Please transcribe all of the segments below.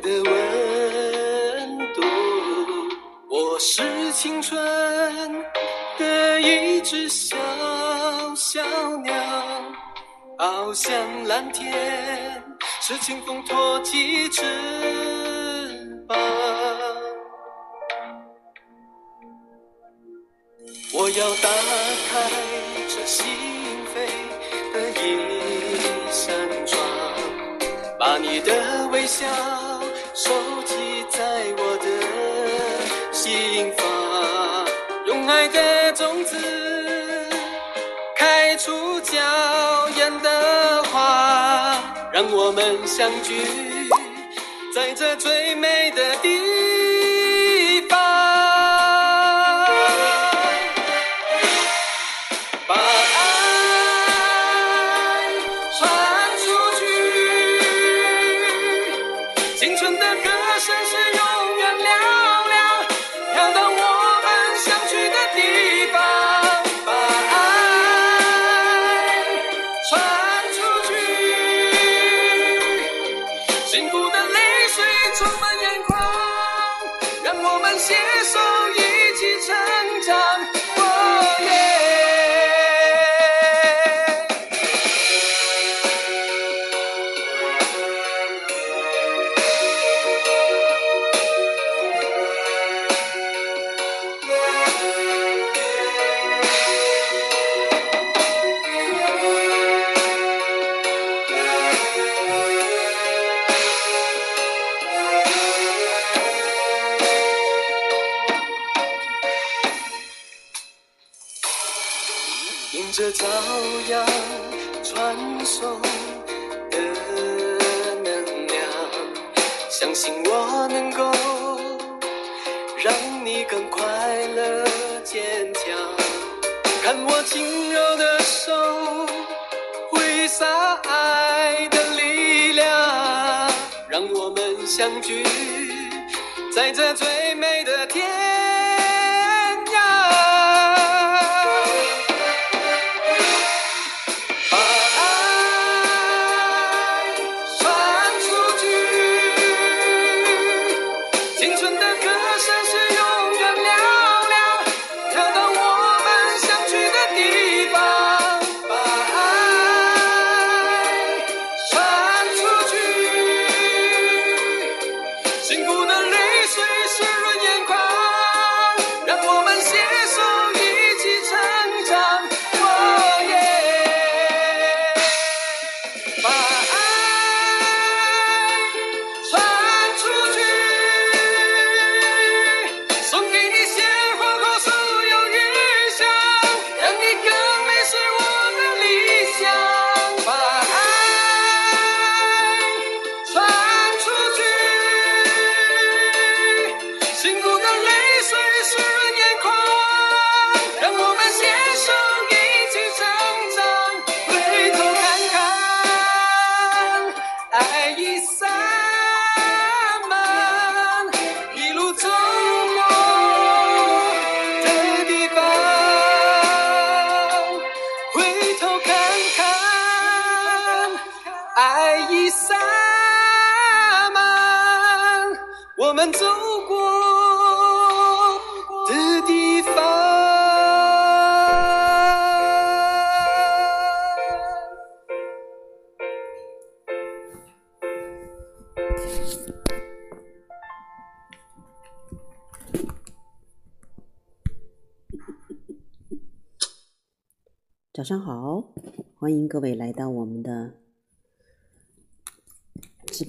的温度，我是青春的一只小小鸟，翱翔蓝天，是清风托起翅膀。我要打开这心扉的一扇窗，把你的微笑。子开出娇艳的花，让我们相聚在这最美的地方。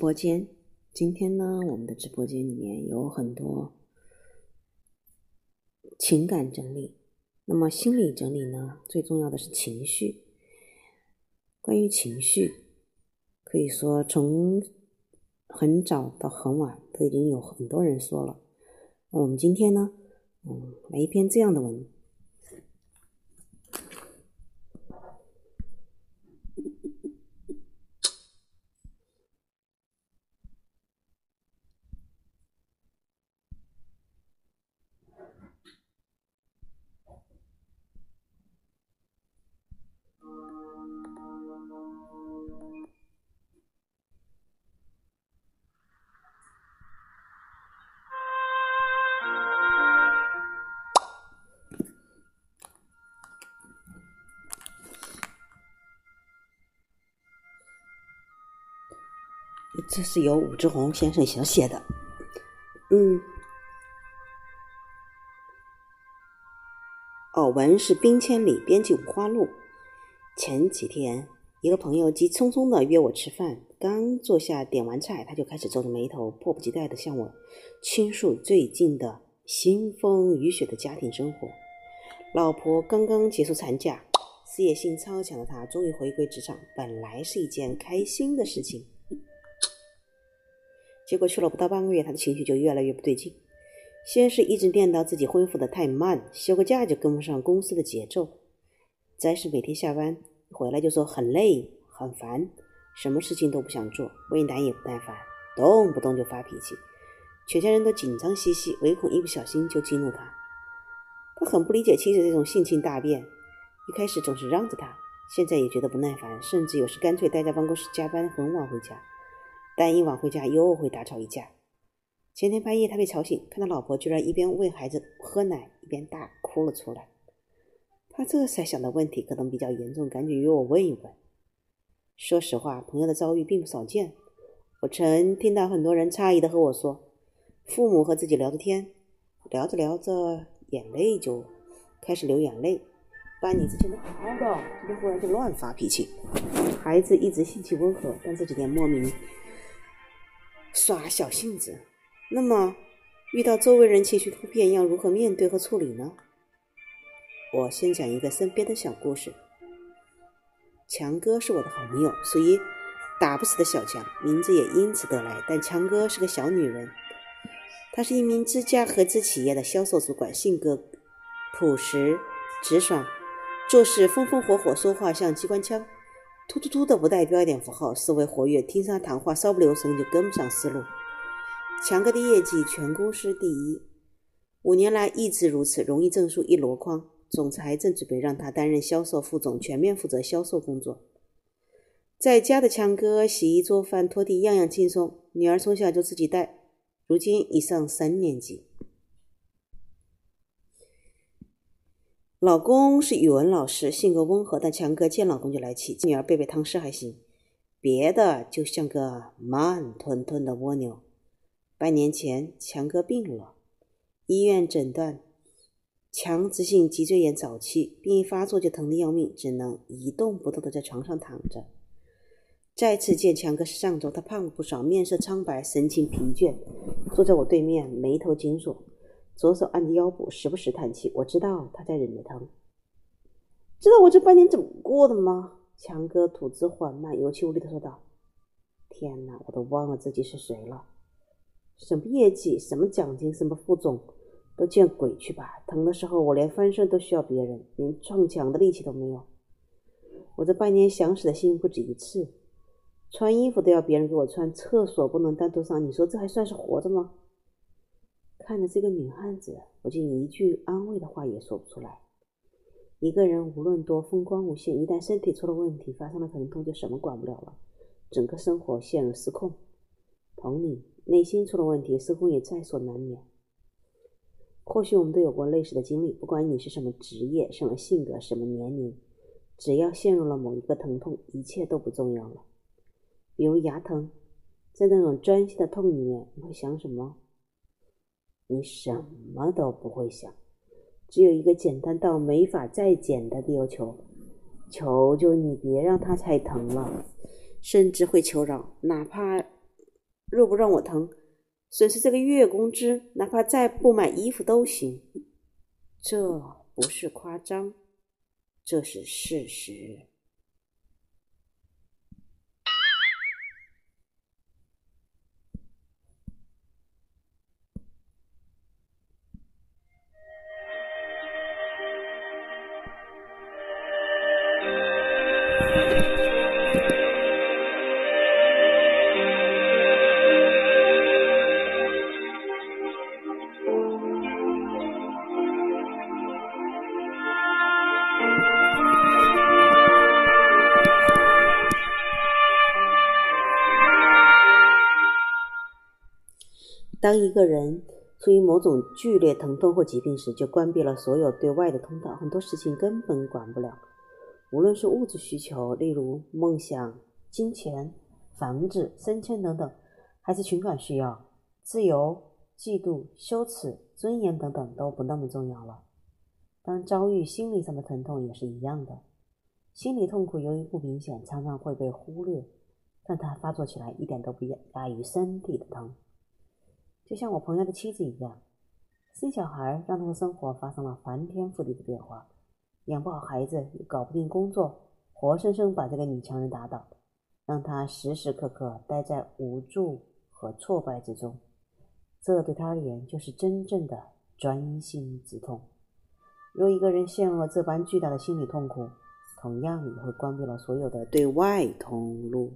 播间。今天呢我们的直播间里面有很多情感整理。那么心理整理呢最重要的是情绪。关于情绪可以说从很早到很晚都已经有很多人说了。我们今天呢嗯来一篇这样的文这是由武志红先生所写的。嗯，偶闻是冰千里，编辑《五花路。前几天，一个朋友急匆匆的约我吃饭，刚坐下点完菜，他就开始皱着眉头，迫不及待的向我倾诉最近的腥风雨雪的家庭生活。老婆刚刚结束产假，事业心超强的他终于回归职场，本来是一件开心的事情。结果去了不到半个月，他的情绪就越来越不对劲。先是一直念叨自己恢复的太慢，休个假就跟不上公司的节奏；再是每天下班一回来就说很累、很烦，什么事情都不想做，为难也不耐烦，动不动就发脾气，全家人都紧张兮兮，唯恐一不小心就激怒他。他很不理解妻子这种性情大变，一开始总是让着他，现在也觉得不耐烦，甚至有时干脆待在办公室加班，很晚回家。但一晚回家又会大吵一架。前天半夜他被吵醒，看到老婆居然一边喂孩子喝奶，一边大哭了出来。他这才想到问题可能比较严重，赶紧约我问一问。说实话，朋友的遭遇并不少见。我曾听到很多人诧异的和我说，父母和自己聊着天，聊着聊着眼泪就开始流眼泪。半年之前都好好的，今天忽然就乱发脾气。孩子一直性情温和，但这几天莫名。耍小性子，那么遇到周围人情绪突变，要如何面对和处理呢？我先讲一个身边的小故事。强哥是我的好朋友，属于打不死的小强，名字也因此得来。但强哥是个小女人，她是一名自家合资企业的销售主管，性格朴实直爽，做事风风火火，说话像机关枪。突突突的不带标点符号，思维活跃，听他谈话稍不留神就跟不上思路。强哥的业绩全公司第一，五年来一直如此，荣誉证书一箩筐。总裁正准备让他担任销售副总，全面负责销售工作。在家的强哥洗衣做饭拖地样样轻松，女儿从小就自己带，如今已上三年级。老公是语文老师，性格温和，但强哥见老公就来气。女儿背背唐诗还行，别的就像个慢吞吞的蜗牛。半年前，强哥病了，医院诊断强直性脊椎炎早期，病一发作就疼得要命，只能一动不动的在床上躺着。再次见强哥是上周，他胖了不少，面色苍白，神情疲倦，坐在我对面，眉头紧锁。左手按着腰部，时不时叹气。我知道他在忍着疼。知道我这半年怎么过的吗？强哥吐字缓慢，有气无力的说道：“天哪，我都忘了自己是谁了。什么业绩，什么奖金，什么副总，都见鬼去吧！疼的时候，我连翻身都需要别人，连撞墙的力气都没有。我这半年想死的心不止一次，穿衣服都要别人给我穿，厕所不能单独上。你说这还算是活着吗？”看着这个女汉子，我竟一句安慰的话也说不出来。一个人无论多风光无限，一旦身体出了问题，发生了疼痛，就什么管不了了，整个生活陷入失控。同理，内心出了问题，失控也在所难免。或许我们都有过类似的经历，不管你是什么职业、什么性格、什么年龄，只要陷入了某一个疼痛，一切都不重要了。比如牙疼，在那种钻心的痛里面，你会想什么？你什么都不会想，只有一个简单到没法再简单的要求：求求你别让他太疼了，甚至会求饶，哪怕若不让我疼，损失这个月工资，哪怕再不买衣服都行。这不是夸张，这是事实。当一个人处于某种剧烈疼痛或疾病时，就关闭了所有对外的通道，很多事情根本管不了。无论是物质需求，例如梦想、金钱、房子、升迁等等，还是情感需要、自由、嫉妒、羞耻、尊严等等都不那么重要了。当遭遇心理上的疼痛也是一样的。心理痛苦由于不明显，常常会被忽略，但它发作起来一点都不亚于身体的疼。就像我朋友的妻子一样，生小孩让他的生活发生了翻天覆地的变化，养不好孩子，又搞不定工作，活生生把这个女强人打倒，让她时时刻刻待在无助和挫败之中。这对他而言就是真正的专心之痛。若一个人陷入了这般巨大的心理痛苦，同样也会关闭了所有的对外通路。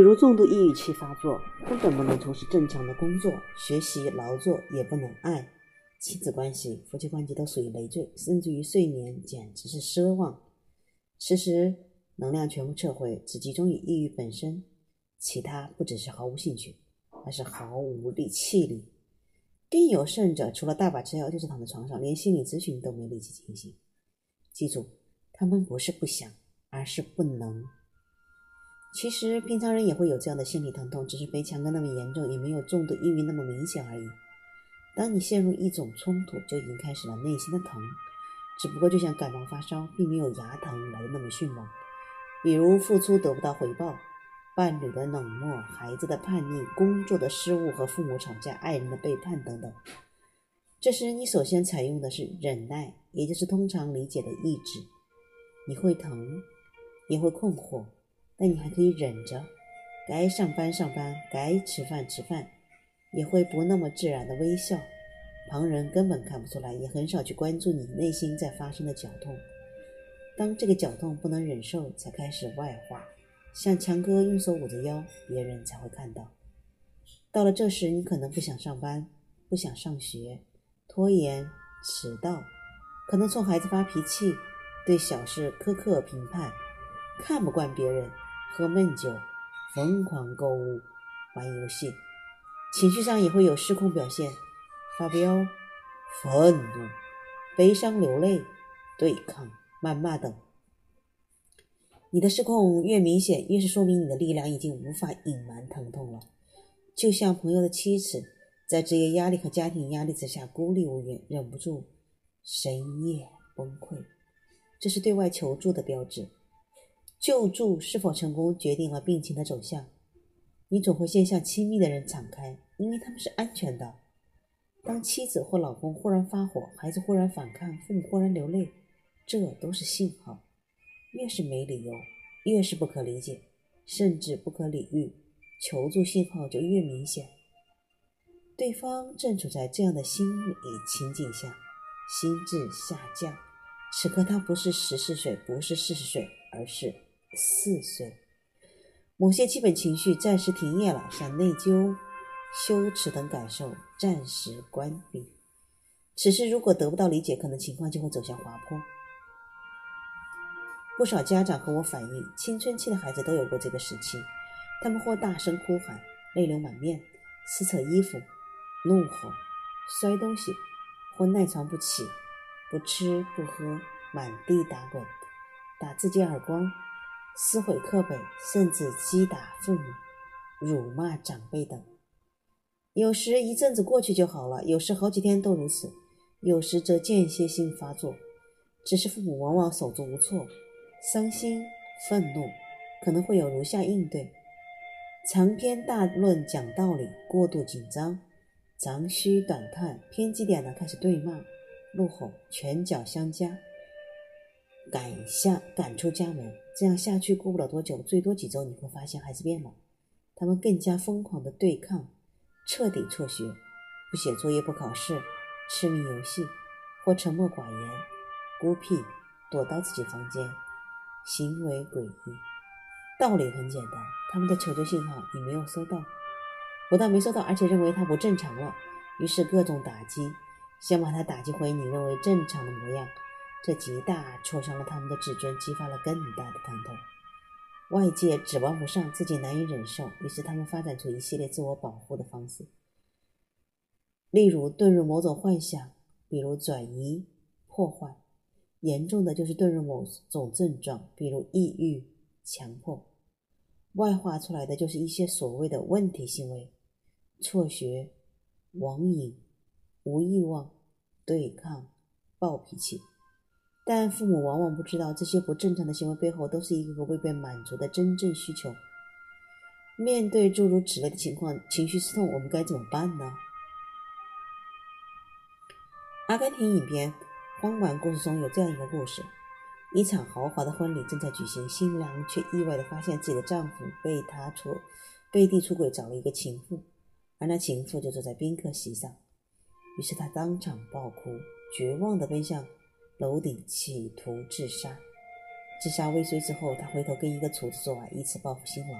比如重度抑郁期发作，根本不能从事正常的工作、学习、劳作，也不能爱，亲子关系、夫妻关系都属于累赘，甚至于睡眠简直是奢望。此时能量全部撤回，只集中于抑郁本身，其他不只是毫无兴趣，而是毫无力气力。更有甚者，除了大把吃药，就是躺在床上，连心理咨询都没力气进行。记住，他们不是不想，而是不能。其实平常人也会有这样的心理疼痛，只是没强哥那么严重，也没有重度抑郁那么明显而已。当你陷入一种冲突，就已经开始了内心的疼，只不过就像感冒发烧，并没有牙疼来的那么迅猛。比如付出得不到回报，伴侣的冷漠，孩子的叛逆，工作的失误和父母吵架，爱人的背叛等等。这时你首先采用的是忍耐，也就是通常理解的意志。你会疼，也会困惑。那你还可以忍着，该上班上班，该吃饭吃饭，也会不那么自然的微笑，旁人根本看不出来，也很少去关注你内心在发生的绞痛。当这个绞痛不能忍受，才开始外化，像强哥用手捂着腰，别人才会看到。到了这时，你可能不想上班，不想上学，拖延、迟到，可能冲孩子发脾气，对小事苛刻评判，看不惯别人。喝闷酒，疯狂购物，玩游戏，情绪上也会有失控表现，发飙、愤怒、悲伤、流泪、对抗、谩骂等。你的失控越明显，越是说明你的力量已经无法隐瞒疼痛了。就像朋友的妻子，在职业压力和家庭压力之下孤立无援，忍不住深夜崩溃，这是对外求助的标志。救助是否成功，决定了病情的走向。你总会先向亲密的人敞开，因为他们是安全的。当妻子或老公忽然发火，孩子忽然反抗，父母忽然流泪，这都是信号。越是没理由，越是不可理解，甚至不可理喻，求助信号就越明显。对方正处在这样的心理情景下，心智下降。此刻他不是十四岁，不是四十岁，而是。四岁，某些基本情绪暂时停业了，像内疚、羞耻等感受暂时关闭。此时如果得不到理解，可能情况就会走向滑坡。不少家长和我反映，青春期的孩子都有过这个时期，他们或大声哭喊，泪流满面，撕扯衣服，怒吼、摔东西或赖床不起、不吃不喝、满地打滚、打自己耳光、撕毁课本，甚至击打父母、辱骂长辈等。有时一阵子过去就好了，有时好几天都如此，有时则间歇性发作。只是父母往往手足无措，伤心、愤怒，可能会有如下应对：长篇大论讲道理，过度紧张，长吁短叹，偏激点的开始对骂、怒吼，拳脚相加，赶下赶出家门。这样下去，过不了多久，最多几周，你会发现孩子变了，他们更加疯狂的对抗，彻底辍学，不写作业，不考试，痴迷游戏，或沉默寡言。孤僻，躲到自己房间，行为诡异。道理很简单，他们的求救信号你没有收到，不但没收到，而且认为他不正常了，于是各种打击，想把他打击回你认为正常的模样。这极大挫伤了他们的自尊，激发了更大的疼痛。外界指望不上，自己难以忍受，于是他们发展出一系列自我保护的方式，例如遁入某种幻想，比如转移、破坏。严重的就是遁入某种症状，比如抑郁、强迫；外化出来的就是一些所谓的问题行为，辍学、网瘾、无欲望、对抗、暴脾气。但父母往往不知道，这些不正常的行为背后，都是一个个未被满足的真正需求。面对诸如此类的情况，情绪失控，我们该怎么办呢？阿根廷影片。荒蛮故事中有这样一个故事：一场豪华的婚礼正在举行，新娘却意外地发现自己的丈夫被她出背地出轨，找了一个情妇，而那情妇就坐在宾客席上。于是她当场爆哭，绝望地奔向楼顶，企图自杀。自杀未遂之后，他回头跟一个厨子做爱，以此报复新郎。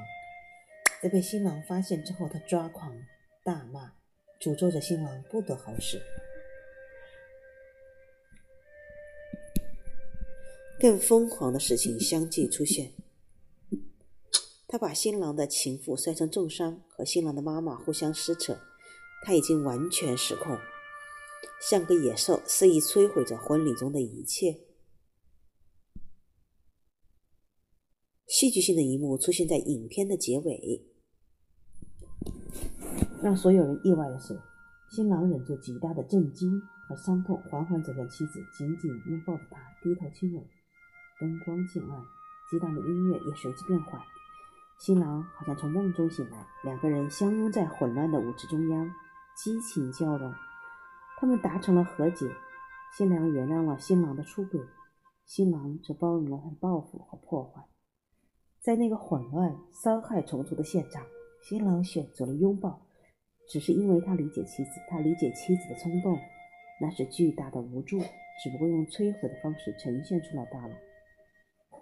在被新郎发现之后，他抓狂大骂，诅咒着新郎不得好死。更疯狂的事情相继出现。他把新郎的情妇摔成重伤，和新郎的妈妈互相撕扯。他已经完全失控，像个野兽，肆意摧毁着婚礼中的一切。戏剧性的一幕出现在影片的结尾。让所有人意外的是，新郎忍住极大的震惊和伤痛，缓缓走向妻子，紧紧拥抱着她，低头亲吻。灯光渐暗，激荡的音乐也随之变缓。新郎好像从梦中醒来，两个人相拥在混乱的舞池中央，激情交融。他们达成了和解，新娘原谅了新郎的出轨，新郎则包容了他报复和破坏。在那个混乱、伤害重重的现场，新郎选择了拥抱，只是因为他理解妻子，他理解妻子的冲动，那是巨大的无助，只不过用摧毁的方式呈现出来罢了。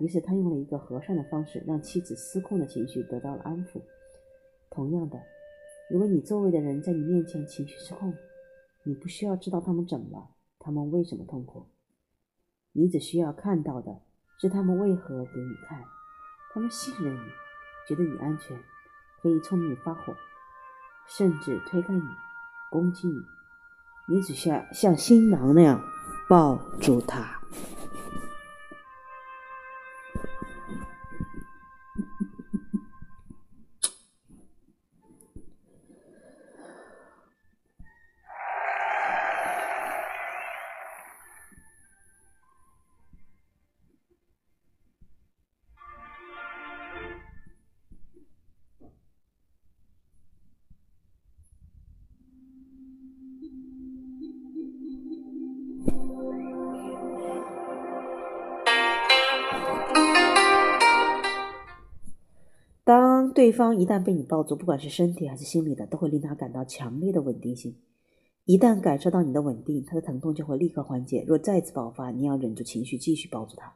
于是他用了一个和善的方式，让妻子失控的情绪得到了安抚。同样的，如果你周围的人在你面前情绪失控，你不需要知道他们怎么了，他们为什么痛苦，你只需要看到的是他们为何给你看。他们信任你，觉得你安全，可以冲你发火，甚至推开你，攻击你。你只需要像新郎那样抱住他。对方一旦被你抱住，不管是身体还是心理的，都会令他感到强烈的稳定性。一旦感受到你的稳定，他的疼痛就会立刻缓解。若再次爆发，你要忍住情绪，继续抱住他。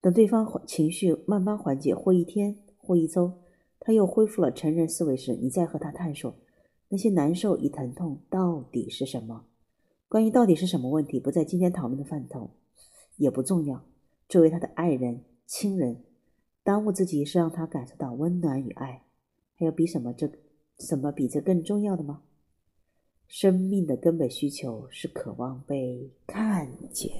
等对方情绪慢慢缓解，或一天，或一周，他又恢复了成人思维时，你再和他探索那些难受与疼痛到底是什么。关于到底是什么问题，不在今天讨论的范畴，也不重要。作为他的爱人、亲人。耽误自己是让他感受到温暖与爱，还有比什么这什么比这更重要的吗？生命的根本需求是渴望被看见。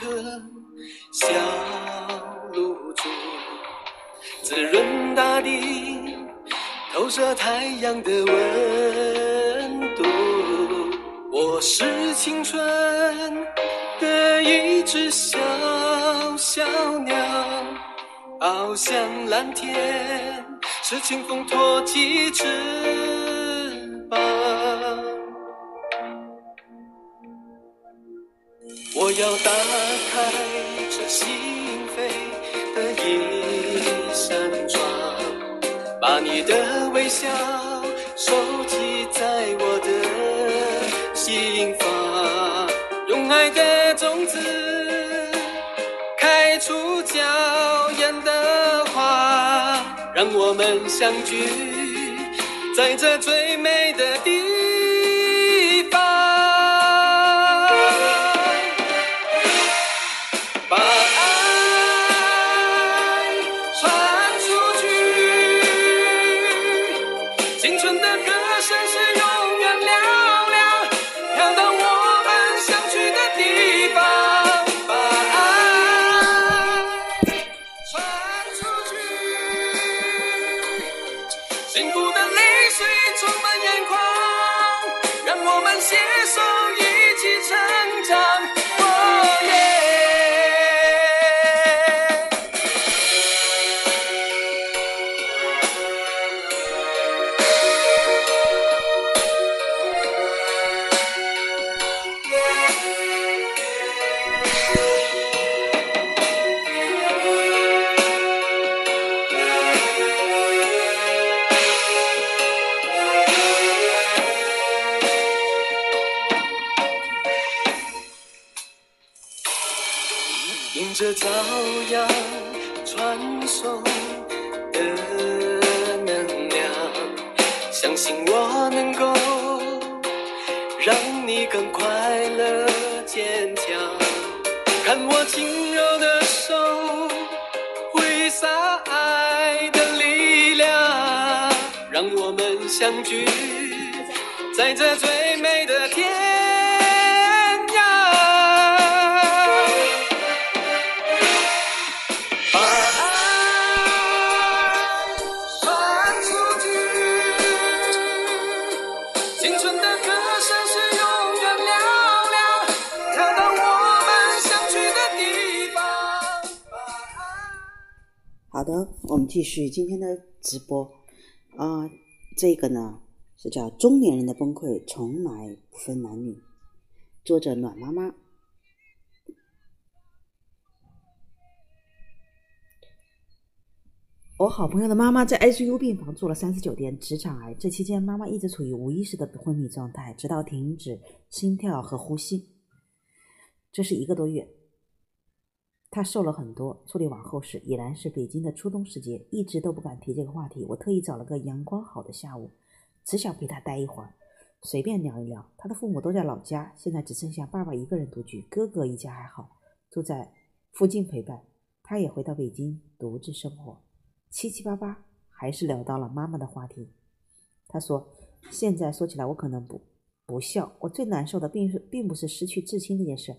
颗小露珠，滋润大地，投射太阳的温度。我是青春的一只小小鸟，翱翔蓝天，是清风托起翅膀。我要当。心扉的一扇窗，把你的微笑收集在我的心房，用爱的种子开出娇艳的花。让我们相聚在这最美的地传送的能量，相信我能够让你更快乐坚强。看我轻柔的手挥洒爱的力量，让我们相聚在这最美的继续今天的直播啊。这个呢是叫《中年人的崩溃从来不分男女》，作者暖妈妈。我好朋友的妈妈在 ICU 病房住了三十九天，直肠癌。这期间，妈妈一直处于无意识的昏迷状态，直到停止心跳和呼吸。这是一个多月。他瘦了很多，处理完后事已然是北京的初冬时节，一直都不敢提这个话题。我特意找了个阳光好的下午，只想陪他待一会儿，随便聊一聊。他的父母都在老家，现在只剩下爸爸一个人独居，哥哥一家还好，住在附近陪伴。他也回到北京独自生活，七七八八还是聊到了妈妈的话题。他说：“现在说起来，我可能不不笑。我最难受的，并是并不是失去至亲这件事。”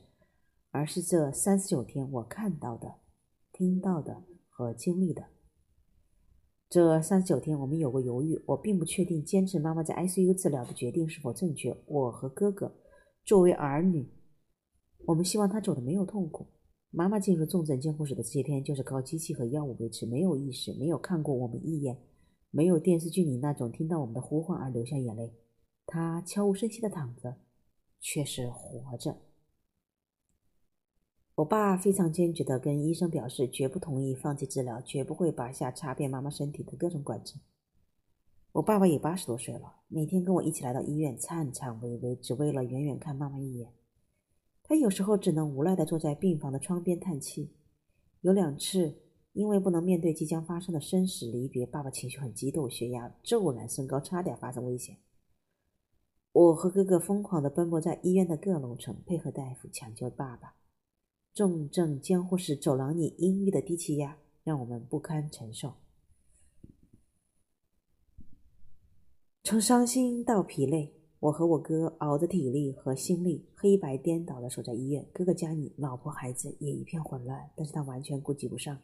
而是这三十九天我看到的、听到的和经历的。这三十九天，我们有过犹豫，我并不确定坚持妈妈在 ICU 治疗的决定是否正确。我和哥哥作为儿女，我们希望她走的没有痛苦。妈妈进入重症监护室的这些天，就是靠机器和药物维持，没有意识，没有看过我们一眼，没有电视剧里那种听到我们的呼唤而流下眼泪。她悄无声息地躺着。却是活着。我爸非常坚决地跟医生表示，绝不同意放弃治疗，绝不会拔下插遍妈妈身体的各种管子。我爸爸也八十多岁了，每天跟我一起来到医院，颤颤巍巍，只为了远远看妈妈一眼。他有时候只能无奈地坐在病房的窗边叹气。有两次，因为不能面对即将发生的生死离别，爸爸情绪很激动，血压骤然升高，差点发生危险。我和哥哥疯狂地奔波在医院的各楼层，配合大夫抢救爸爸。重症监护室走廊里阴郁的低气压让我们不堪承受。从伤心到疲累，我和我哥熬着体力和心力，黑白颠倒的守在医院。哥哥家里老婆孩子也一片混乱，但是他完全顾及不上。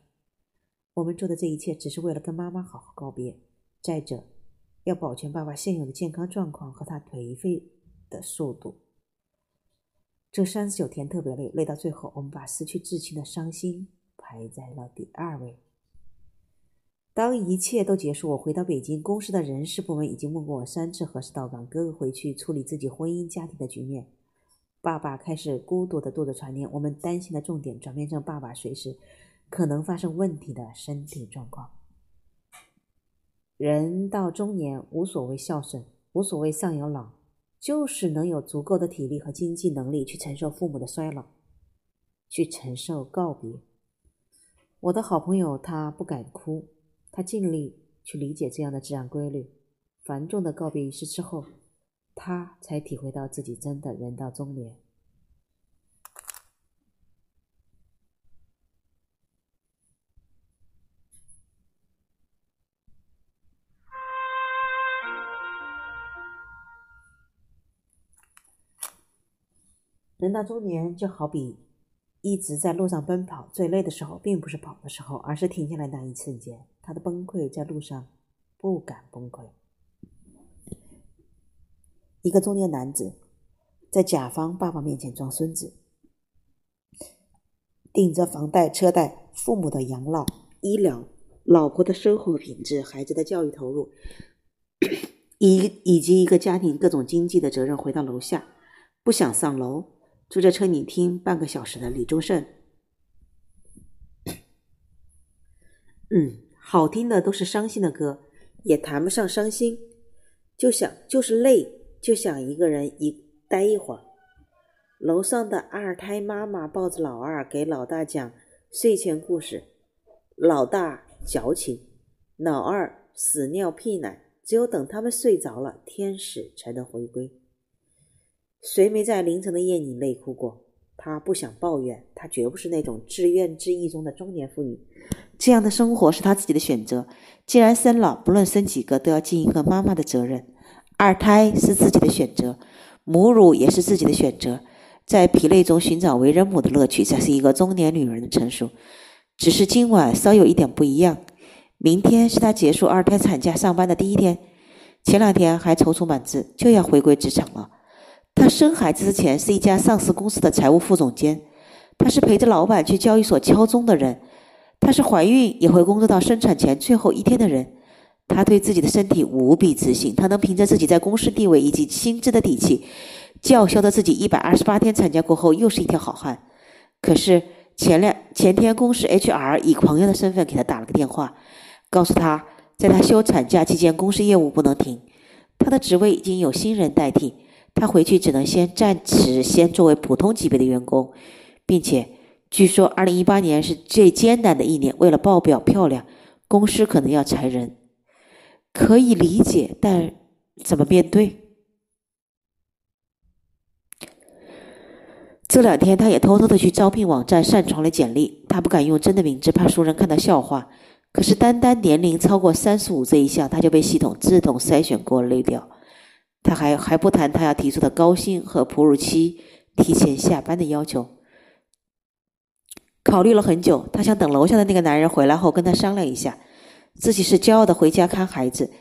我们做的这一切只是为了跟妈妈好好告别。再者，要保全爸爸现有的健康状况和他颓废的速度。这三十九天特别累，累到最后，我们把失去至亲的伤心排在了第二位。当一切都结束，我回到北京，公司的人事部门已经问过我三次何时到岗。哥哥回去处理自己婚姻家庭的局面，爸爸开始孤独的度着船年。我们担心的重点转变成爸爸随时可能发生问题的身体状况。人到中年，无所谓孝顺，无所谓上有老。就是能有足够的体力和经济能力去承受父母的衰老，去承受告别。我的好朋友他不敢哭，他尽力去理解这样的自然规律。繁重的告别仪式之后，他才体会到自己真的人到中年。人到中年，就好比一直在路上奔跑，最累的时候并不是跑的时候，而是停下来那一瞬间。他的崩溃在路上不敢崩溃。一个中年男子在甲方爸爸面前装孙子，顶着房贷、车贷、父母的养老、医疗、老婆的生活品质、孩子的教育投入，以以及一个家庭各种经济的责任，回到楼下，不想上楼。坐在车里听半个小时的李宗盛，嗯，好听的都是伤心的歌，也谈不上伤心，就想就是累，就想一个人一待一会儿。楼上的二胎妈妈抱着老二，给老大讲睡前故事，老大矫情，老二屎尿屁奶，只有等他们睡着了，天使才能回归。谁没在凌晨的夜里泪哭过？她不想抱怨，她绝不是那种自怨自艾中的中年妇女。这样的生活是她自己的选择。既然生了，不论生几个，都要尽一个妈妈的责任。二胎是自己的选择，母乳也是自己的选择。在疲累中寻找为人母的乐趣，才是一个中年女人的成熟。只是今晚稍有一点不一样。明天是她结束二胎产假上班的第一天，前两天还踌躇满志，就要回归职场了。她生孩子之前是一家上市公司的财务副总监，她是陪着老板去交易所敲钟的人，她是怀孕也会工作到生产前最后一天的人。她对自己的身体无比自信，她能凭着自己在公司地位以及薪资的底气，叫嚣着自己一百二十八天产假过后又是一条好汉。可是前两前天，公司 HR 以朋友的身份给她打了个电话，告诉她，在她休产假期间，公司业务不能停，她的职位已经有新人代替。他回去只能先暂时先作为普通级别的员工，并且据说二零一八年是最艰难的一年，为了报表漂亮，公司可能要裁人，可以理解，但怎么面对？这两天他也偷偷的去招聘网站上传了简历，他不敢用真的名字，怕熟人看到笑话。可是单单年龄超过三十五这一项，他就被系统自动筛选过滤掉。他还还不谈他要提出的高薪和哺乳期提前下班的要求。考虑了很久，他想等楼下的那个男人回来后跟他商量一下，自己是骄傲的回家看孩子，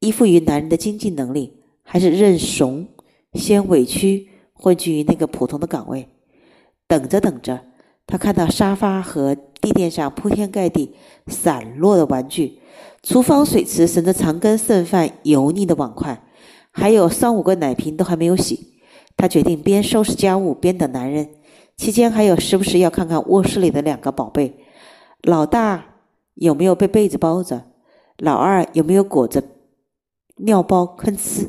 依附于男人的经济能力，还是认怂，先委屈混迹于那个普通的岗位。等着等着，他看到沙发和地垫上铺天盖地散落的玩具，厨房水池盛着长根剩饭油腻的碗筷。还有三五个奶瓶都还没有洗，他决定边收拾家务边等男人，期间还有时不时要看看卧室里的两个宝贝：老大有没有被被子包着，老二有没有裹着尿包吭哧。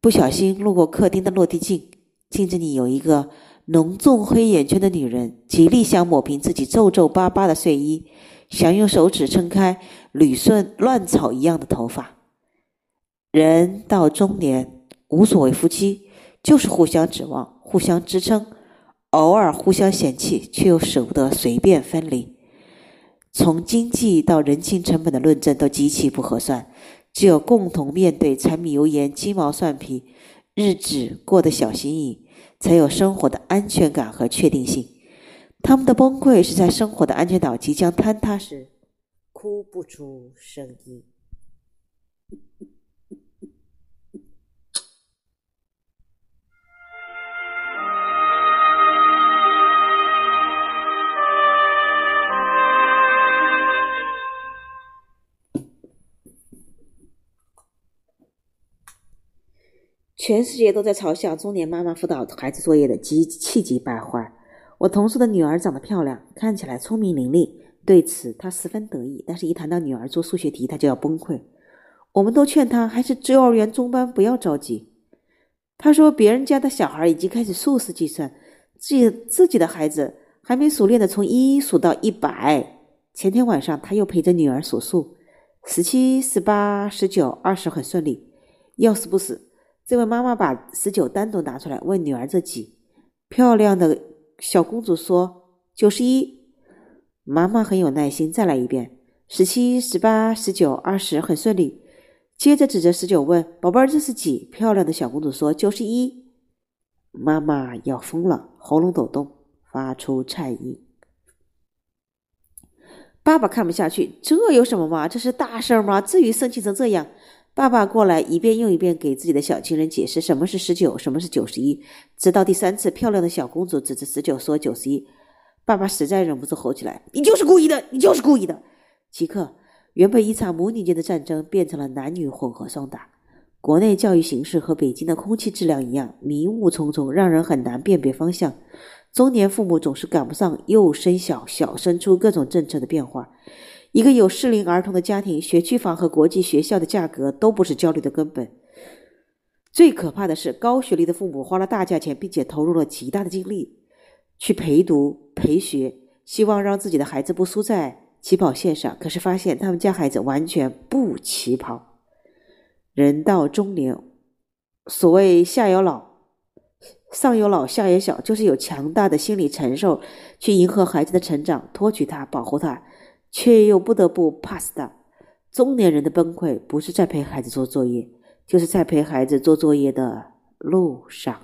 不小心路过客厅的落地镜，镜子里有一个浓重黑眼圈的女人，极力想抹平自己皱皱巴巴的睡衣，想用手指撑开捋顺乱草一样的头发。人到中年，无所谓夫妻，就是互相指望、互相支撑，偶尔互相嫌弃，却又舍不得随便分离。从经济到人情成本的论证都极其不合算。只有共同面对柴米油盐、鸡毛蒜皮，日子过得小心翼翼，才有生活的安全感和确定性。他们的崩溃是在生活的安全岛即将坍塌时，哭不出声音。全世界都在嘲笑中年妈妈辅导孩子作业的极气急败坏。我同事的女儿长得漂亮，看起来聪明伶俐，对此她十分得意。但是，一谈到女儿做数学题，她就要崩溃。我们都劝她还是幼儿园中班，不要着急。她说别人家的小孩已经开始数式计算，自己自己的孩子还没熟练的从一数到一百。前天晚上，她又陪着女儿数数，十七、十八、十九、二十，很顺利。要死不死！这位妈妈把十九单独拿出来问女儿这几，漂亮的小公主说九十一。妈妈很有耐心，再来一遍，十七、十八、十九、二十，很顺利。接着指着十九问宝贝儿这是几？漂亮的小公主说九十一。妈妈要疯了，喉咙抖动，发出颤音。爸爸看不下去，这有什么嘛？这是大事儿吗？至于生气成这样？爸爸过来一遍又一遍给自己的小情人解释什么是十九，什么是九十一，直到第三次，漂亮的小公主指着十九说九十一，爸爸实在忍不住吼起来：“你就是故意的，你就是故意的！”即刻，原本一场母女间的战争变成了男女混合双打。国内教育形势和北京的空气质量一样，迷雾重重，让人很难辨别方向。中年父母总是赶不上幼升小、小升初各种政策的变化。一个有适龄儿童的家庭，学区房和国际学校的价格都不是焦虑的根本。最可怕的是，高学历的父母花了大价钱，并且投入了极大的精力去陪读、陪学，希望让自己的孩子不输在起跑线上。可是发现他们家孩子完全不起跑。人到中年，所谓下有老、上有老、下有小，就是有强大的心理承受，去迎合孩子的成长，托举他，保护他。却又不得不 pass 的中年人的崩溃，不是在陪孩子做作业，就是在陪孩子做作业的路上。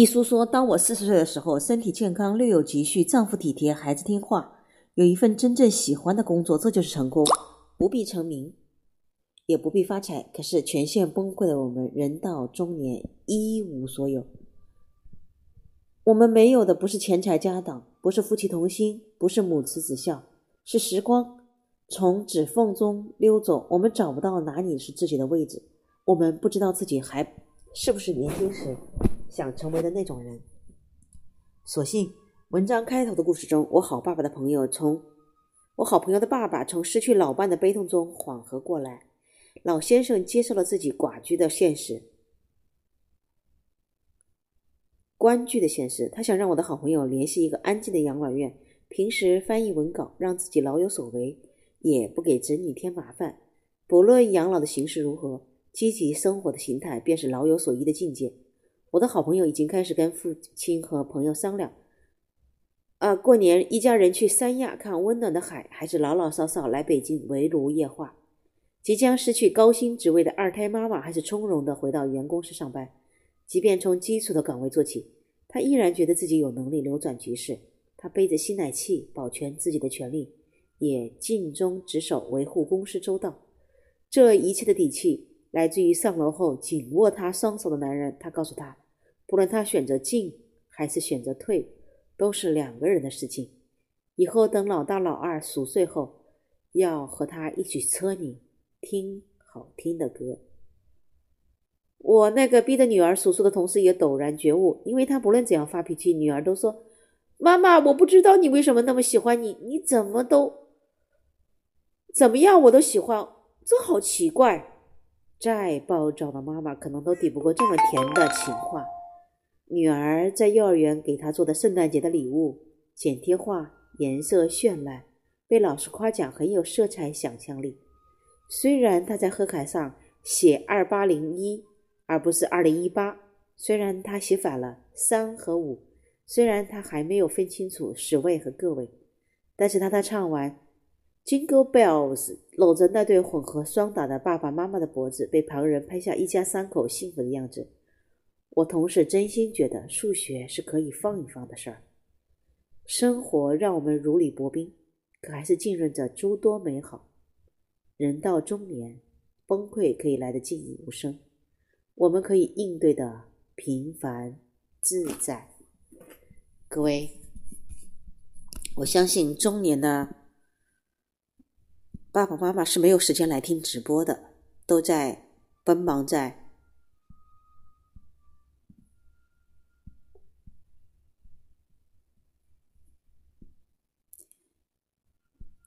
一书说：“当我四十岁的时候，身体健康，略有积蓄，丈夫体贴，孩子听话，有一份真正喜欢的工作，这就是成功。不必成名，也不必发财。可是全线崩溃的我们，人到中年一无所有。我们没有的不是钱财家当，不是夫妻同心，不是母慈子孝，是时光从指缝中溜走。我们找不到哪里是自己的位置，我们不知道自己还是不是年轻时。”想成为的那种人。所幸，文章开头的故事中，我好爸爸的朋友从我好朋友的爸爸从失去老伴的悲痛中缓和过来。老先生接受了自己寡居的现实，关剧的现实。他想让我的好朋友联系一个安静的养老院，平时翻译文稿，让自己老有所为，也不给子女添麻烦。不论养老的形式如何，积极生活的形态便是老有所依的境界。我的好朋友已经开始跟父亲和朋友商量，啊，过年一家人去三亚看温暖的海，还是老老少少来北京围炉夜话？即将失去高薪职位的二胎妈妈，还是从容的回到原公司上班？即便从基础的岗位做起，她依然觉得自己有能力扭转局势。他背着吸奶器保全自己的权利，也尽忠职守，维护公司周到。这一切的底气来自于上楼后紧握他双手的男人。他告诉他，不论他选择进还是选择退，都是两个人的事情。以后等老大老二熟睡后，要和他一起车你听好听的歌。我那个逼着女儿数数的同事也陡然觉悟，因为他不论怎样发脾气，女儿都说。妈妈，我不知道你为什么那么喜欢你，你怎么都怎么样，我都喜欢，这好奇怪。再暴躁的妈妈可能都抵不过这么甜的情话。女儿在幼儿园给她做的圣诞节的礼物，剪贴画，颜色绚烂，被老师夸奖很有色彩想象力。虽然她在贺卡上写二八零一而不是二零一八，虽然她写反了三和五。虽然他还没有分清楚十位和个位，但是当他唱完《Jingle Bells》，搂着那对混合双打的爸爸妈妈的脖子，被旁人拍下一家三口幸福的样子，我同时真心觉得数学是可以放一放的事儿。生活让我们如履薄冰，可还是浸润着诸多美好。人到中年，崩溃可以来得静无声，我们可以应对的平凡自在。各位，我相信中年的爸爸妈妈是没有时间来听直播的，都在奔忙在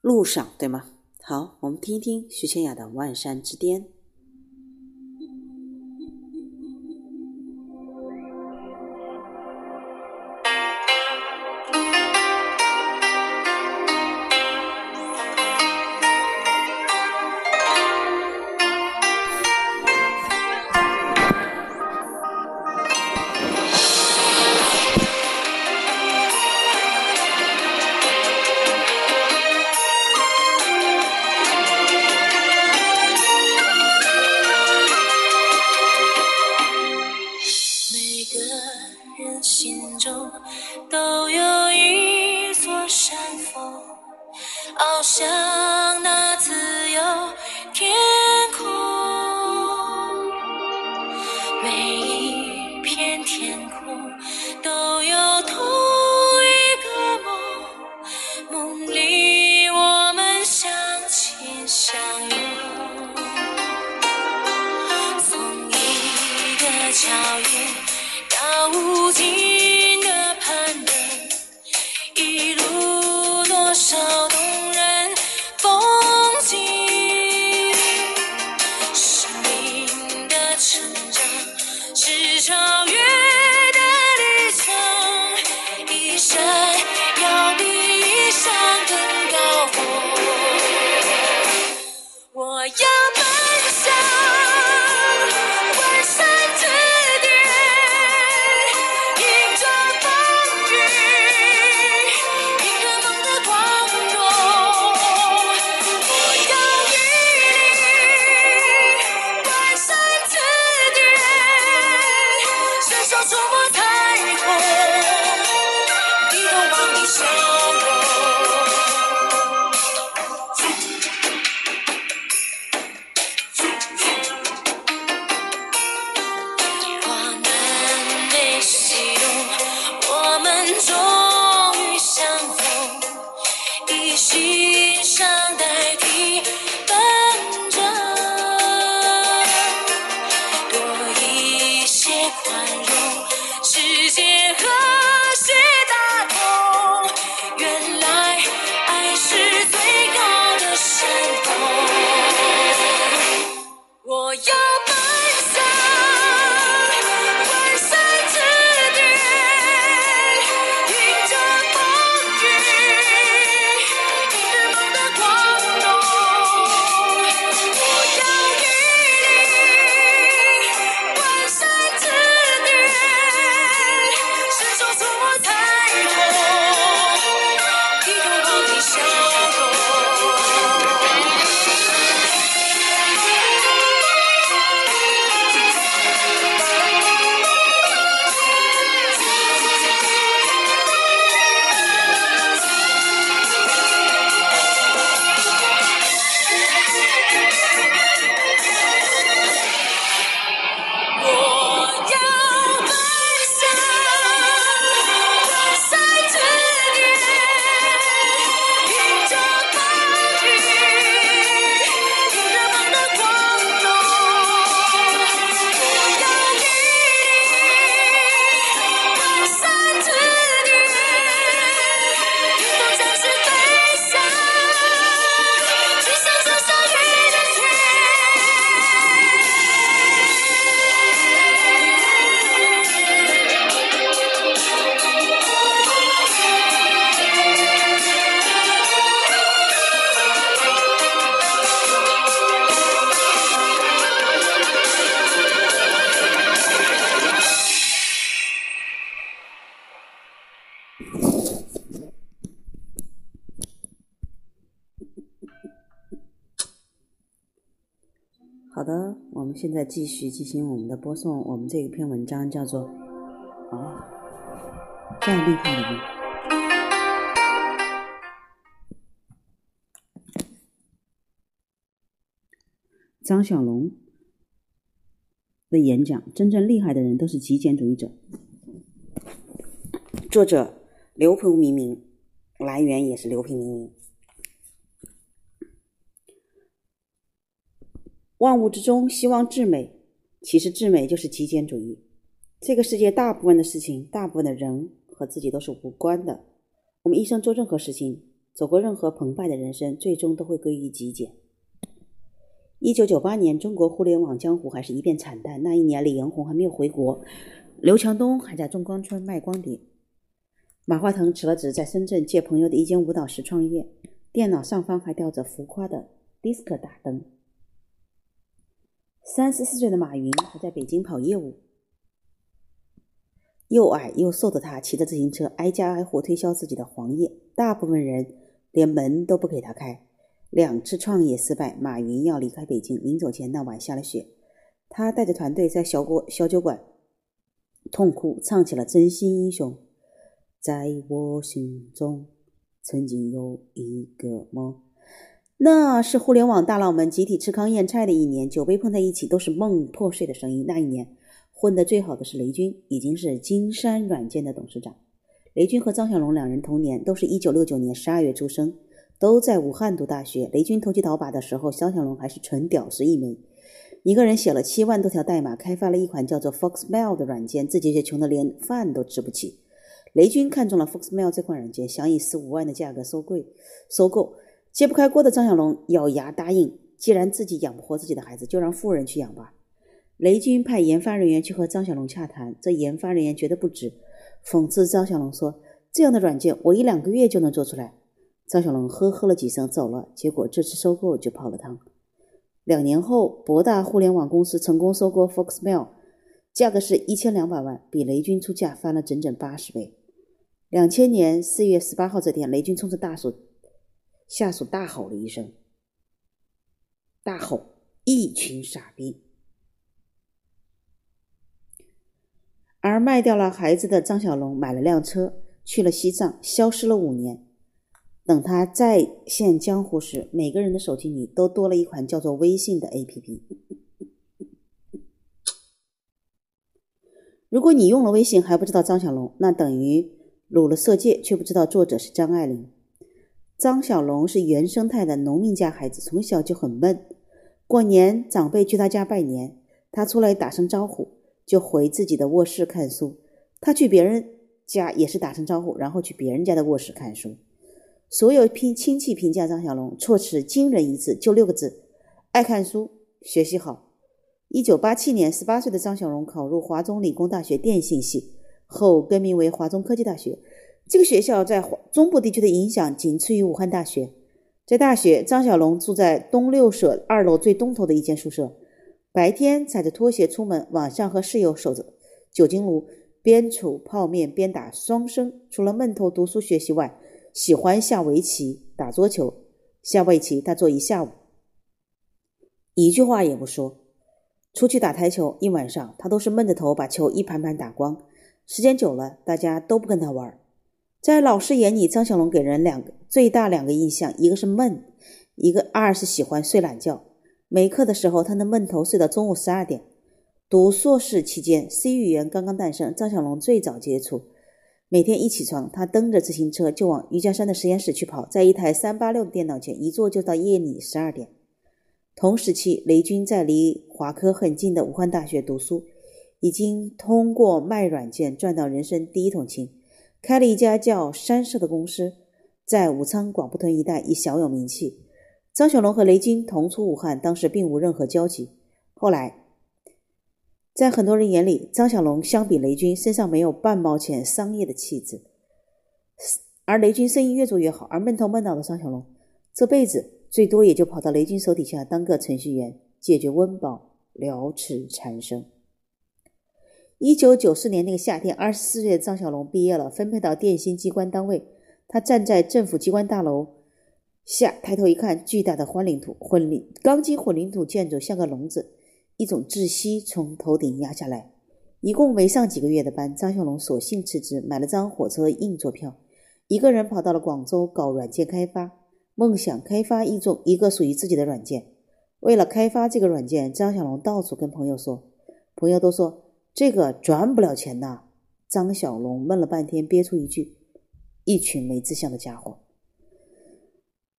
路上，对吗？好，我们听一听徐千雅的《万山之巅》。kind 现在继续进行我们的播送。我们这一篇文章叫做“哦，再厉害的人？”张小龙的演讲：真正厉害的人都是极简主义者。作者刘平明明，来源也是刘平明明。万物之中，希望至美，其实至美就是极简主义。这个世界大部分的事情，大部分的人和自己都是无关的。我们一生做任何事情，走过任何澎湃的人生，最终都会归于极简。一九九八年，中国互联网江湖还是一片惨淡。那一年，李彦宏还没有回国，刘强东还在中关村卖光碟，马化腾辞了职，在深圳借朋友的一间舞蹈室创业，电脑上方还吊着浮夸的 DISC 大灯。三十四岁的马云还在北京跑业务，又矮又瘦的他骑着自行车挨家挨户推销自己的黄页，大部分人连门都不给他开。两次创业失败，马云要离开北京，临走前那晚下了雪，他带着团队在小国小酒馆痛哭，唱起了《真心英雄》。在我心中，曾经有一个梦。那是互联网大佬们集体吃糠咽菜的一年，酒杯碰在一起都是梦破碎的声音。那一年混得最好的是雷军，已经是金山软件的董事长。雷军和张小龙两人同年，都是一九六九年十二月出生，都在武汉读大学。雷军投机倒把的时候，张小龙还是纯屌丝一枚，一个人写了七万多条代码，开发了一款叫做 Foxmail 的软件，自己却穷得连饭都吃不起。雷军看中了 Foxmail 这款软件，想以十五万的价格收贵收购。揭不开锅的张小龙咬牙答应：“既然自己养不活自己的孩子，就让富人去养吧。”雷军派研发人员去和张小龙洽谈，这研发人员觉得不值，讽刺张小龙说：“这样的软件，我一两个月就能做出来。”张小龙呵呵了几声走了。结果这次收购就泡了汤。两年后，博大互联网公司成功收购 Foxmail，价格是一千两百万，比雷军出价翻了整整八十倍。两千年四月十八号这天，雷军冲着大树。下属大吼了一声：“大吼，一群傻逼！”而卖掉了孩子的张小龙买了辆车，去了西藏，消失了五年。等他再现江湖时，每个人的手机里都多了一款叫做微信的 APP。如果你用了微信还不知道张小龙，那等于撸了色戒却不知道作者是张爱玲。张小龙是原生态的农民家孩子，从小就很闷。过年长辈去他家拜年，他出来打声招呼，就回自己的卧室看书。他去别人家也是打声招呼，然后去别人家的卧室看书。所有亲亲戚评价张小龙，措辞惊人一致，就六个字：爱看书，学习好。一九八七年，十八岁的张小龙考入华中理工大学电信系，后更名为华中科技大学。这个学校在中部地区的影响仅次于武汉大学。在大学，张小龙住在东六舍二楼最东头的一间宿舍，白天踩着拖鞋出门，晚上和室友守着酒精炉，边煮泡面边打双生。除了闷头读书学习外，喜欢下围棋、打桌球。下围棋他坐一下午，一句话也不说。出去打台球，一晚上他都是闷着头把球一盘盘打光。时间久了，大家都不跟他玩。在老师眼里，张小龙给人两个最大两个印象，一个是闷，一个二是喜欢睡懒觉。没课的时候，他能闷头睡到中午十二点。读硕士期间，C 语言刚刚诞生，张小龙最早接触。每天一起床，他蹬着自行车就往余家山的实验室去跑，在一台三八六的电脑前一坐就到夜里十二点。同时期，雷军在离华科很近的武汉大学读书，已经通过卖软件赚到人生第一桶金。开了一家叫山社的公司，在武昌广埠屯一带已小有名气。张小龙和雷军同出武汉，当时并无任何交集。后来，在很多人眼里，张小龙相比雷军身上没有半毛钱商业的气质，而雷军生意越做越好。而闷头闷脑的张小龙，这辈子最多也就跑到雷军手底下当个程序员，解决温饱，了此残生。一九九四年那个夏天，二十四岁的张小龙毕业了，分配到电信机关单位。他站在政府机关大楼下抬头一看，巨大的混凝土混凝钢筋混凝土建筑像个笼子，一种窒息从头顶压下来。一共没上几个月的班，张小龙索性辞职，买了张火车硬座票，一个人跑到了广州搞软件开发，梦想开发一种一个属于自己的软件。为了开发这个软件，张小龙到处跟朋友说，朋友都说这个赚不了钱呐。张小龙闷了半天，憋出一句：“一群没志向的家伙。”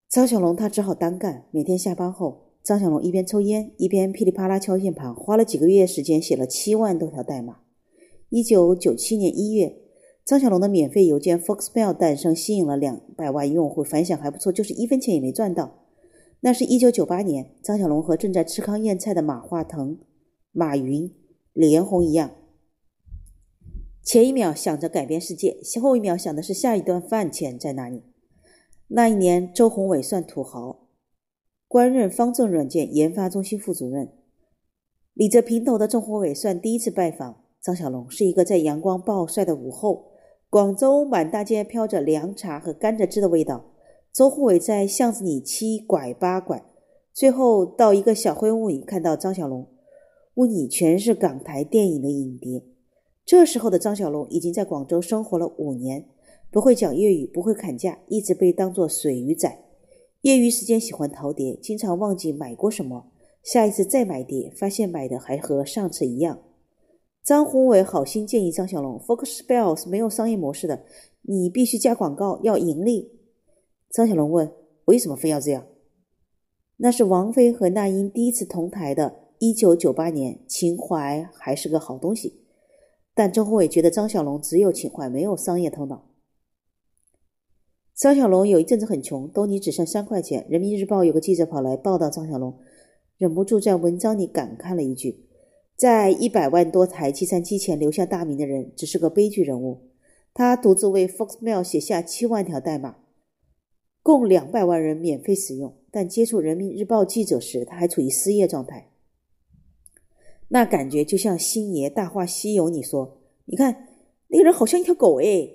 张小龙他只好单干，每天下班后。张小龙一边抽烟一边噼里啪啦敲键盘，花了几个月时间写了七万多条代码。一九九七年一月，张小龙的免费邮件 Foxmail 诞生，吸引了两百万用户，反响还不错，就是一分钱也没赚到。那是一九九八年，张小龙和正在吃糠咽菜的马化腾、马云、李彦宏一样，前一秒想着改变世界，后一秒想的是下一顿饭钱在哪里。那一年，周鸿祎算土豪。官任方正软件研发中心副主任，理着平头的周鸿伟算第一次拜访张小龙，是一个在阳光暴晒的午后，广州满大街飘着凉茶和甘蔗汁的味道。周鸿祎在巷子里七拐八拐，最后到一个小灰屋里，看到张小龙，屋里全是港台电影的影碟。这时候的张小龙已经在广州生活了五年，不会讲粤语，不会砍价，一直被当作水鱼仔。业余时间喜欢淘碟，经常忘记买过什么。下一次再买碟，发现买的还和上次一样。张宏伟好心建议张小龙：“Fox Bells 没有商业模式的，你必须加广告，要盈利。”张小龙问：“为什么非要这样？”那是王菲和那英第一次同台的1998年，情怀还是个好东西。但周宏伟觉得张小龙只有情怀，没有商业头脑。张小龙有一阵子很穷，兜里只剩三块钱。人民日报有个记者跑来报道张小龙，忍不住在文章里感叹了一句：“在一百万多台计算机前留下大名的人，只是个悲剧人物。他独自为 Foxmail 写下七万条代码，共两百万人免费使用。但接触人民日报记者时，他还处于失业状态。那感觉就像星爷《大话西游》里说：‘你看那个人好像一条狗哎。’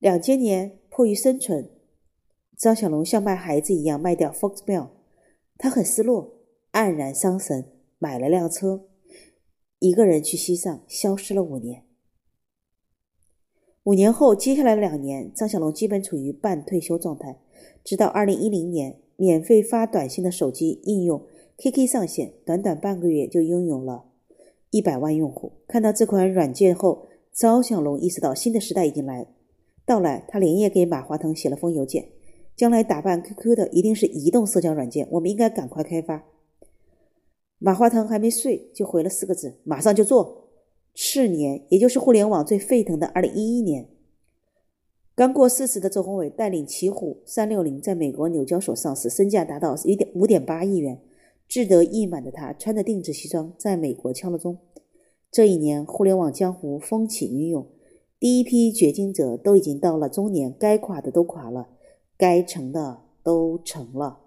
两千年。”迫于生存，张小龙像卖孩子一样卖掉 Foxmail，他很失落，黯然伤神，买了辆车，一个人去西藏，消失了五年。五年后，接下来的两年，张小龙基本处于半退休状态，直到二零一零年，免费发短信的手机应用 KK 上线，短短半个月就拥有了一百万用户。看到这款软件后，张小龙意识到新的时代已经来。到来，他连夜给马化腾写了封邮件。将来打扮 QQ 的一定是移动社交软件，我们应该赶快开发。马化腾还没睡，就回了四个字：马上就做。次年，也就是互联网最沸腾的二零一一年，刚过四十的周鸿祎带领奇虎三六零在美国纽交所上市，身价达到一点五点八亿元。志得意满的他，穿着定制西装，在美国敲了钟。这一年，互联网江湖风起云涌。第一批掘金者都已经到了中年，该垮的都垮了，该成的都成了。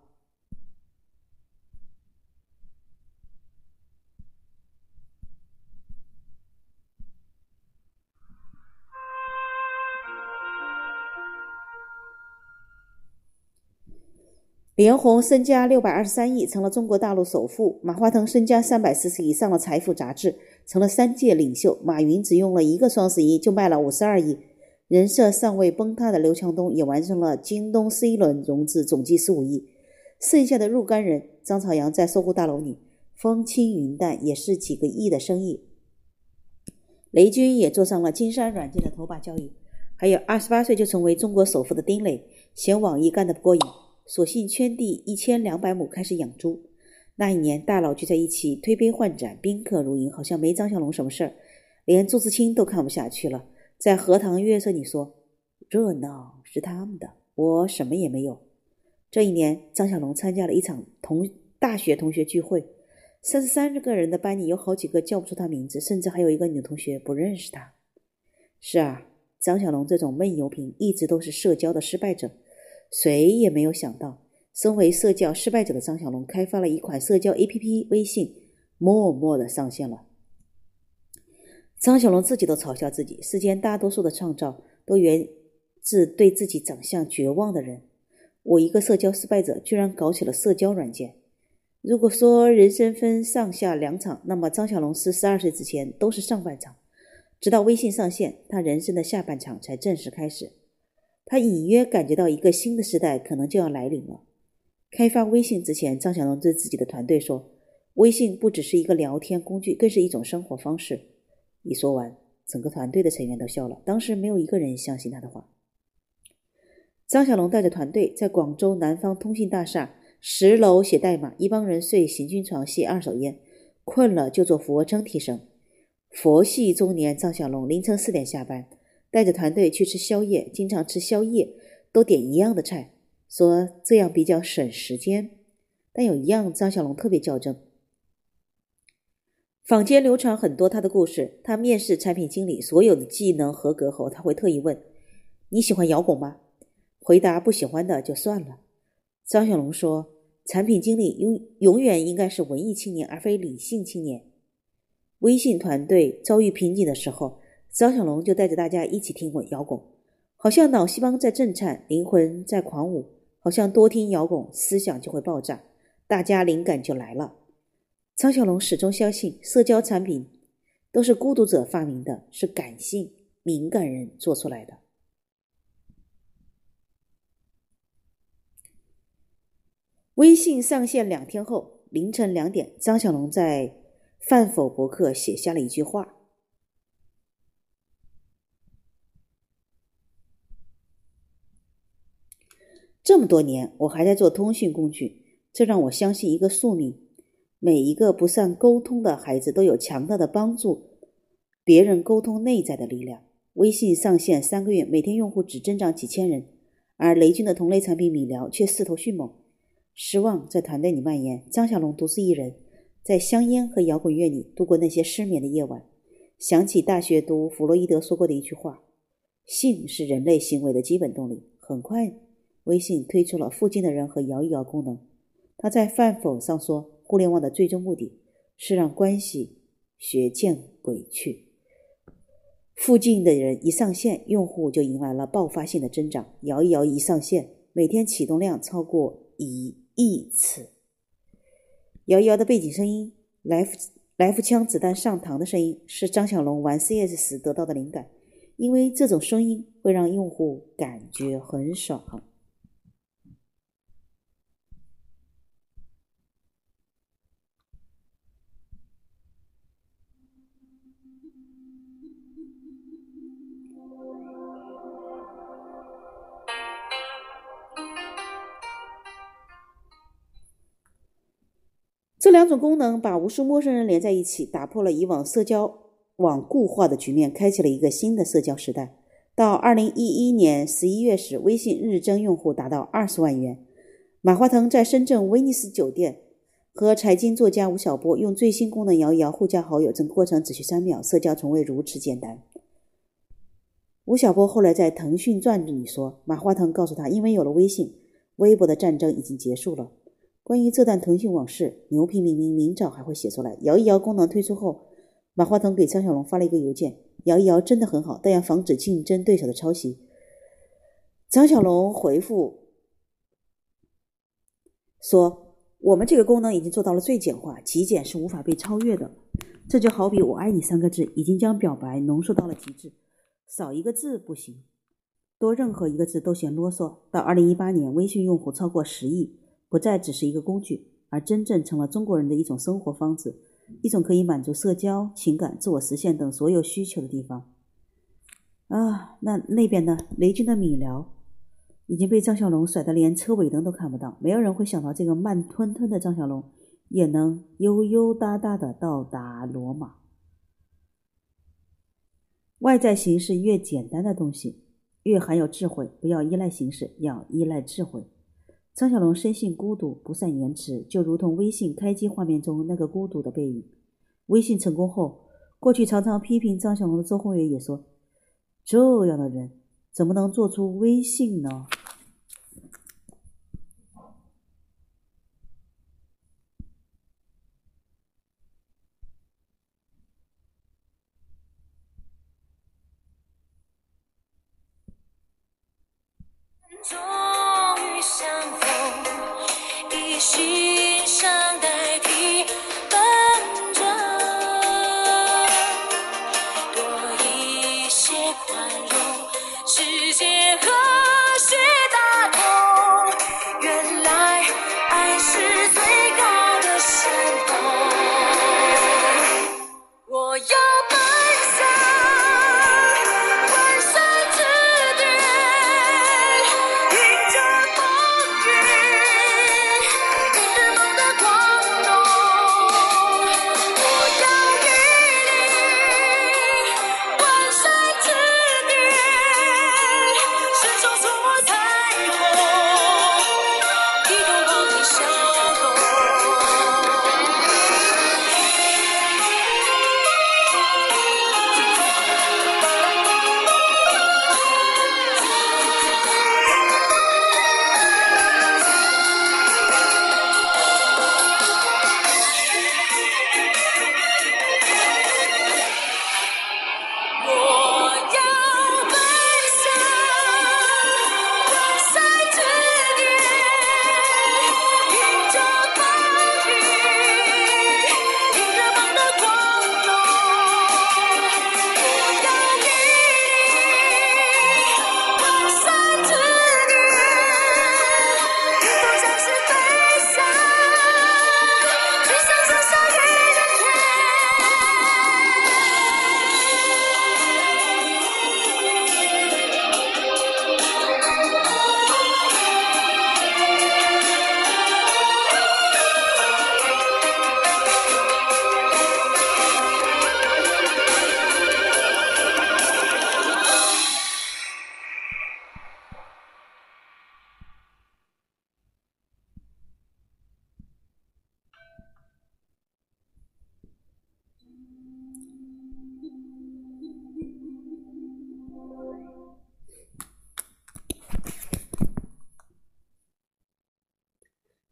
李彦宏身家六百二十三亿，成了中国大陆首富；马化腾身家三百四十亿，上了《财富》杂志。成了三届领袖，马云只用了一个双十一就卖了五十二亿，人设尚未崩塌的刘强东也完成了京东 C 轮融资，总计十五亿。剩下的若干人，张朝阳在搜狐大楼里风轻云淡，也是几个亿的生意。雷军也坐上了金山软件的头把交椅，还有二十八岁就成为中国首富的丁磊，嫌网易干得不过瘾，索性圈地一千两百亩开始养猪。那一年，大佬聚在一起，推杯换盏，宾客如云，好像没张小龙什么事儿，连朱自清都看不下去了，在荷塘月色里说：“热闹是他们的，我什么也没有。”这一年，张小龙参加了一场同大学同学聚会，三十三个人的班里有好几个叫不出他名字，甚至还有一个女同学不认识他。是啊，张小龙这种闷油瓶一直都是社交的失败者，谁也没有想到。身为社交失败者的张小龙，开发了一款社交 APP，微信默默的上线了。张小龙自己都嘲笑自己，世间大多数的创造都源自对自己长相绝望的人。我一个社交失败者，居然搞起了社交软件。如果说人生分上下两场，那么张小龙是十二岁之前都是上半场，直到微信上线，他人生的下半场才正式开始。他隐约感觉到一个新的时代可能就要来临了。开发微信之前，张小龙对自己的团队说：“微信不只是一个聊天工具，更是一种生活方式。”一说完，整个团队的成员都笑了。当时没有一个人相信他的话。张小龙带着团队在广州南方通信大厦。十楼写代码，一帮人睡行军床，吸二手烟，困了就做俯卧撑提神。佛系中年张小龙凌晨四点下班，带着团队去吃宵夜，经常吃宵夜都点一样的菜，说这样比较省时间。但有一样，张小龙特别较真。坊间流传很多他的故事。他面试产品经理，所有的技能合格后，他会特意问：“你喜欢摇滚吗？”回答不喜欢的就算了。张小龙说：“产品经理永永远应该是文艺青年，而非理性青年。”微信团队遭遇瓶颈的时候，张小龙就带着大家一起听滚摇滚，好像脑细胞在震颤，灵魂在狂舞，好像多听摇滚，思想就会爆炸，大家灵感就来了。张小龙始终相信，社交产品都是孤独者发明的，是感性敏感人做出来的。微信上线两天后，凌晨两点，张小龙在饭否博客写下了一句话：“这么多年，我还在做通讯工具，这让我相信一个宿命：每一个不善沟通的孩子都有强大的帮助别人沟通内在的力量。”微信上线三个月，每天用户只增长几千人，而雷军的同类产品米聊却势头迅猛。失望在团队里蔓延，张小龙独自一人在香烟和摇滚乐里度过那些失眠的夜晚。想起大学读弗洛伊德说过的一句话：“性是人类行为的基本动力。”很快，微信推出了“附近的人”和“摇一摇”功能。他在饭否上说：“互联网的最终目的是让关系学见鬼去。”附近的人一上线，用户就迎来了爆发性的增长。摇一摇一上线，每天启动量超过一。亿次，摇一摇的背景声音，来福来福枪子弹上膛的声音，是张小龙玩 CS 时得到的灵感，因为这种声音会让用户感觉很爽。这两种功能把无数陌生人连在一起，打破了以往社交网固化的局面，开启了一个新的社交时代。到二零一一年十一月时，微信日增用户达到二十万元。马化腾在深圳威尼斯酒店和财经作家吴晓波用最新功能摇一摇互加好友，整个过程只需三秒，社交从未如此简单。吴晓波后来在《腾讯传》里说，马化腾告诉他，因为有了微信，微博的战争已经结束了。关于这段腾讯往事，牛皮明明明早还会写出来。摇一摇功能推出后，马化腾给张小龙发了一个邮件：“摇一摇真的很好，但要防止竞争对手的抄袭。”张小龙回复说：“我们这个功能已经做到了最简化，极简是无法被超越的。这就好比‘我爱你’三个字，已经将表白浓缩到了极致，少一个字不行，多任何一个字都嫌啰嗦。到二零一八年，微信用户超过十亿。”不再只是一个工具，而真正成了中国人的一种生活方式，一种可以满足社交、情感、自我实现等所有需求的地方。啊，那那边呢？雷军的米聊已经被张小龙甩得连车尾灯都看不到，没有人会想到这个慢吞吞的张小龙也能悠悠哒哒的到达罗马。外在形式越简单的东西，越含有智慧。不要依赖形式，要依赖智慧。张小龙生性孤独，不善言辞，就如同微信开机画面中那个孤独的背影。微信成功后，过去常常批评张小龙的周鸿祎也说：“这样的人怎么能做出微信呢？”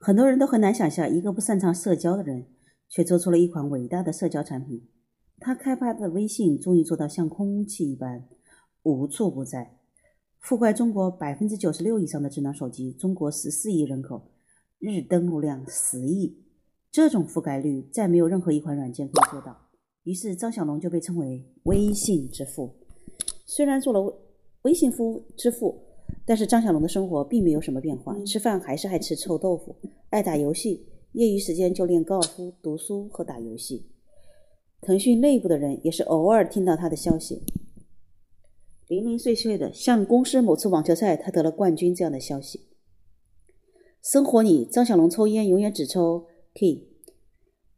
很多人都很难想象，一个不擅长社交的人，却做出了一款伟大的社交产品。他开发的微信终于做到像空气一般无处不在，覆盖中国百分之九十六以上的智能手机。中国十四亿人口，日登录量十亿，这种覆盖率再没有任何一款软件可以做到。于是张小龙就被称为微信之父。虽然做了微微信夫之父，但是张小龙的生活并没有什么变化，吃饭还是爱吃臭豆腐，爱打游戏，业余时间就练高尔夫、读书和打游戏。腾讯内部的人也是偶尔听到他的消息，零零碎碎的，像公司某次网球赛他得了冠军这样的消息。生活里，张小龙抽烟永远只抽 K，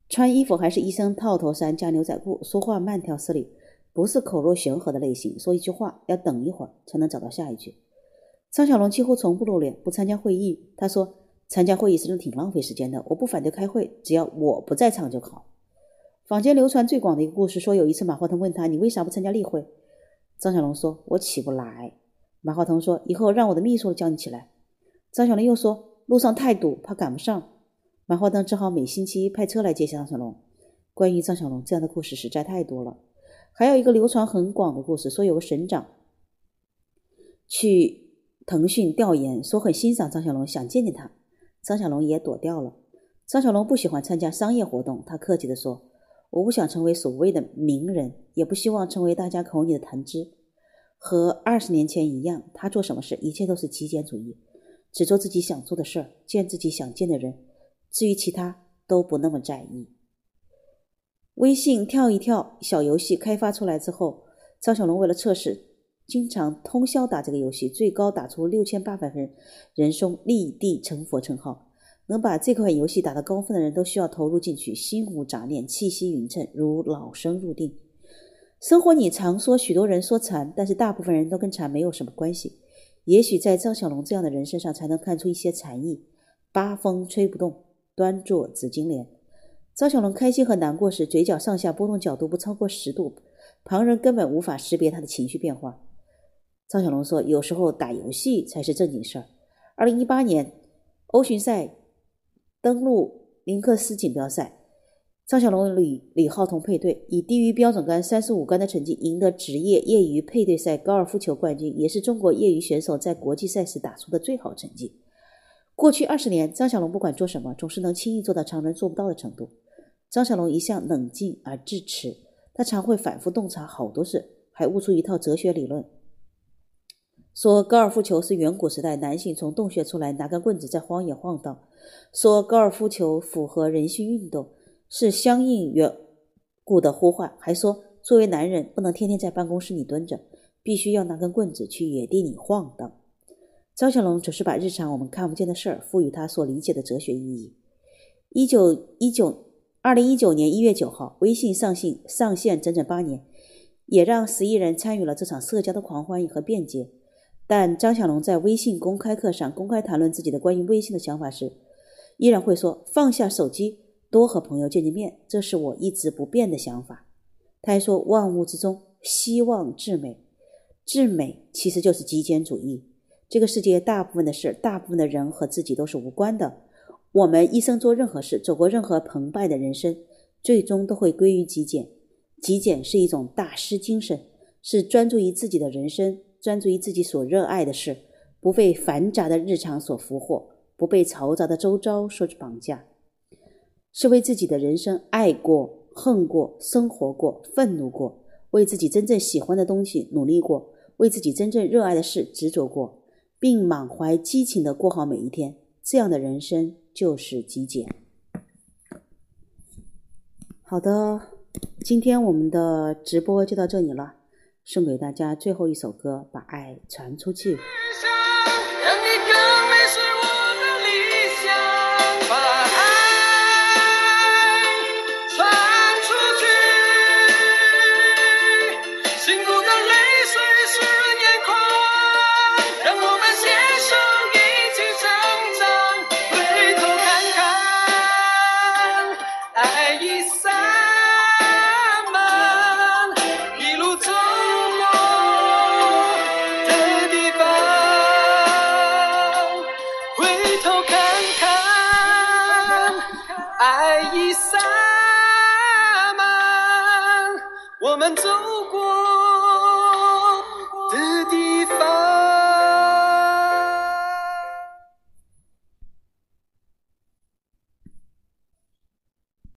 穿衣服还是一身套头衫加牛仔裤，说话慢条斯理，不是口若悬河的类型。说一句话要等一会儿才能找到下一句。张小龙几乎从不露脸，不参加会议。他说：“参加会议真的挺浪费时间的，我不反对开会，只要我不在场就好。”坊间流传最广的一个故事说，有一次马化腾问他：“你为啥不参加例会？”张小龙说：“我起不来。”马化腾说：“以后让我的秘书叫你起来。”张小龙又说：“路上太堵，怕赶不上。”马化腾只好每星期派车来接张小龙。关于张小龙这样的故事实在太多了。还有一个流传很广的故事，说有个省长去腾讯调研，说很欣赏张小龙，想见见他。张小龙也躲掉了。张小龙不喜欢参加商业活动，他客气地说：“我不想成为所谓的名人，也不希望成为大家口里的谈资。和二十年前一样，他做什么事，一切都是极简主义，只做自己想做的事儿，见自己想见的人，至于其他都不那么在意。”微信跳一跳小游戏开发出来之后，张小龙为了测试，经常通宵打这个游戏，最高打出六千八百分，人送立地成佛称号。能把这款游戏打到高分的人都需要投入进去，心无杂念，气息匀称，如老生入定。生活里常说许多人说禅，但是大部分人都跟禅没有什么关系。也许在张小龙这样的人身上，才能看出一些禅意。八风吹不动，端坐紫金莲。张小龙开心和难过时，嘴角上下波动角度不超过十度，旁人根本无法识别他的情绪变化。张小龙说：“有时候打游戏才是正经事儿。”二零一八年欧巡赛登陆林克斯锦标赛，张小龙与李浩彤配对，以低于标准杆三十五杆的成绩赢得职业业余配对赛高尔夫球冠军，也是中国业余选手在国际赛事打出的最好成绩。过去二十年，张小龙不管做什么，总是能轻易做到常人做不到的程度。张小龙一向冷静而智持，他常会反复洞察好多事，还悟出一套哲学理论，说高尔夫球是远古时代男性从洞穴出来拿根棍子在荒野晃荡，说高尔夫球符合人性运动，是相应远古的呼唤，还说作为男人不能天天在办公室里蹲着，必须要拿根棍子去野地里晃荡。张小龙总是把日常我们看不见的事儿赋予他所理解的哲学意义。一九一九二零一九年一月九号，微信上线上线整整八年，也让十亿人参与了这场社交的狂欢和便捷。但张小龙在微信公开课上公开谈论自己的关于微信的想法时，依然会说放下手机，多和朋友见见面，这是我一直不变的想法。他还说万物之中希望至美，至美其实就是极简主义。这个世界大部分的事，大部分的人和自己都是无关的。我们一生做任何事，走过任何澎湃的人生，最终都会归于极简。极简是一种大师精神，是专注于自己的人生，专注于自己所热爱的事，不被繁杂的日常所俘获，不被嘈杂的周遭所绑架，是为自己的人生爱过、恨过、生活过、愤怒过，为自己真正喜欢的东西努力过，为自己真正热爱的事执着过。并满怀激情的过好每一天，这样的人生就是极简。好的，今天我们的直播就到这里了，送给大家最后一首歌，把爱传出去。